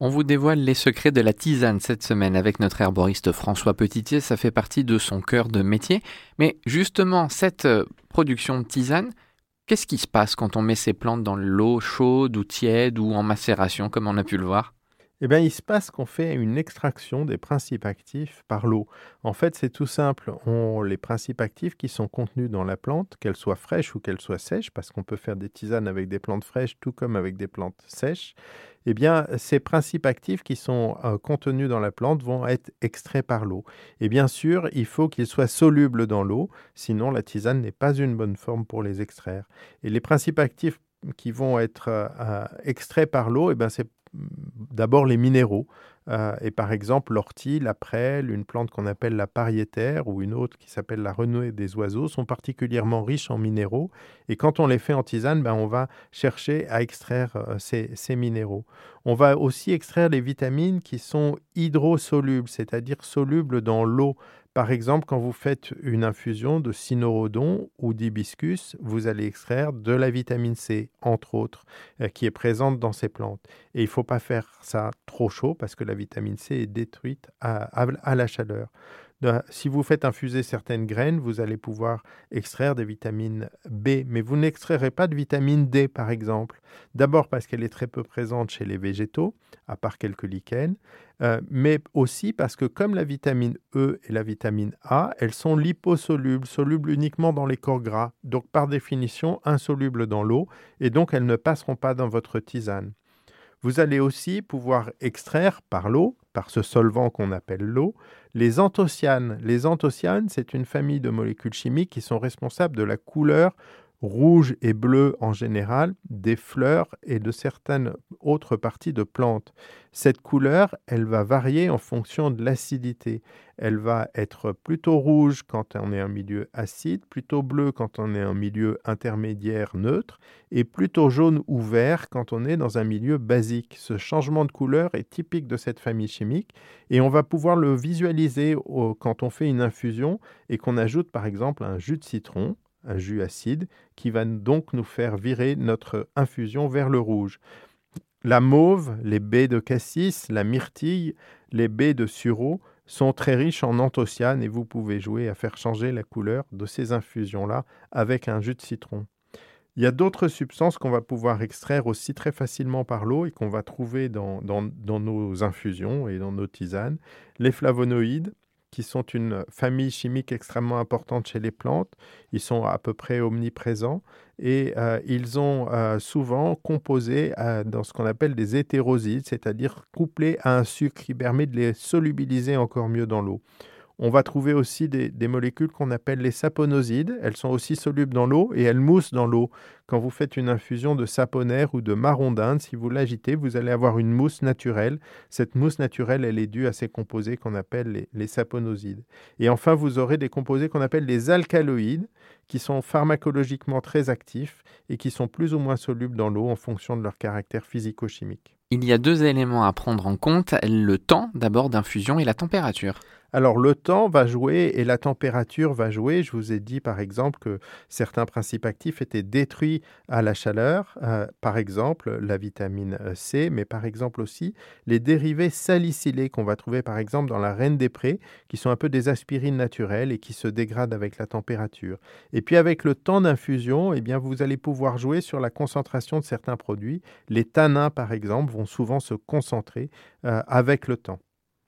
On vous dévoile les secrets de la tisane cette semaine avec notre herboriste François Petitier. Ça fait partie de son cœur de métier. Mais justement, cette euh, production de tisane, qu'est-ce qui se passe quand on met ces plantes dans l'eau chaude ou tiède ou en macération, comme on a pu le voir? Eh bien, il se passe qu'on fait une extraction des principes actifs par l'eau. En fait, c'est tout simple. On, les principes actifs qui sont contenus dans la plante, qu'elles soient fraîches ou qu'elles soient sèches, parce qu'on peut faire des tisanes avec des plantes fraîches tout comme avec des plantes sèches, eh bien, ces principes actifs qui sont euh, contenus dans la plante vont être extraits par l'eau. Et bien sûr, il faut qu'ils soient solubles dans l'eau, sinon la tisane n'est pas une bonne forme pour les extraire. Et les principes actifs qui vont être euh, euh, extraits par l'eau, eh bien, c'est d'abord les minéraux. Euh, et par exemple, l'ortie, la prêle, une plante qu'on appelle la pariétaire ou une autre qui s'appelle la renouée des oiseaux sont particulièrement riches en minéraux. Et quand on les fait en tisane, ben, on va chercher à extraire euh, ces, ces, minéraux. On va aussi extraire les vitamines qui sont hydrosolubles, c'est-à-dire solubles dans l'eau. Par exemple, quand vous faites une infusion de cynorhodon ou d'hibiscus, vous allez extraire de la vitamine C, entre autres, euh, qui est présente dans ces plantes. Et il ne faut pas faire ça trop chaud parce que la vitamine C est détruite à, la chaleur. Si vous faites infuser certaines graines, vous allez pouvoir extraire des vitamines B, mais vous n'extrairez pas de vitamine D, par exemple. D'abord parce qu'elle est très peu présente chez les végétaux, à part quelques lichens, euh, mais aussi parce que comme la vitamine E et la vitamine A, elles sont liposolubles, solubles uniquement dans les corps gras, donc par définition insolubles dans l'eau, et donc elles ne passeront pas dans votre tisane. Vous allez aussi pouvoir extraire par l'eau, par ce solvant qu'on appelle l'eau, les anthocyanes. Les anthocyanes, c'est une famille de molécules chimiques qui sont responsables de la couleur rouge et bleu en général des fleurs et de certaines autres parties de plantes. Cette couleur, elle va varier en fonction de l'acidité. Elle va être plutôt rouge quand on est en milieu acide, plutôt bleu quand on est en milieu intermédiaire neutre et plutôt jaune ou vert quand on est dans un milieu basique. Ce changement de couleur est typique de cette famille chimique et on va pouvoir le visualiser quand on fait une infusion et qu'on ajoute par exemple un jus de citron un jus acide, qui va donc nous faire virer notre infusion vers le rouge. La mauve, les baies de cassis, la myrtille, les baies de sureau sont très riches en anthocyanes et vous pouvez jouer à faire changer la couleur de ces infusions-là avec un jus de citron. Il y a d'autres substances qu'on va pouvoir extraire aussi très facilement par l'eau et qu'on va trouver dans, dans, nos infusions et dans nos tisanes. Les flavonoïdes, qui sont une famille chimique extrêmement importante chez les plantes. Ils sont à peu près omniprésents et euh, ils ont euh, souvent composé euh, dans ce qu'on appelle des hétérosides, c'est-à-dire couplés à un sucre qui permet de les solubiliser encore mieux dans l'eau. On va trouver aussi des, molécules qu'on appelle les saponosides. Elles sont aussi solubles dans l'eau et elles moussent dans l'eau. Quand vous faites une infusion de saponaire ou de marron d'Inde, si vous l'agitez, vous allez avoir une mousse naturelle. Cette mousse naturelle, elle est due à ces composés qu'on appelle les, les saponosides. Et enfin, vous aurez des composés qu'on appelle les alcaloïdes, qui sont pharmacologiquement très actifs et qui sont plus ou moins solubles dans l'eau en fonction de leur caractère physico-chimique. Il y a deux éléments à prendre en compte, le temps d'abord d'infusion et la température. Alors le temps va jouer et la température va jouer. Je vous ai dit par exemple que certains principes actifs étaient détruits à la chaleur, euh, par exemple la vitamine euh, C, mais par exemple aussi les dérivés salicylés qu'on va trouver par exemple dans la reine des prés, qui sont un peu des aspirines naturelles et qui se dégradent avec la température. Et puis avec le temps d'infusion, eh bien vous allez pouvoir jouer sur la concentration de certains produits. Les tanins par exemple vont souvent se concentrer euh, avec le temps.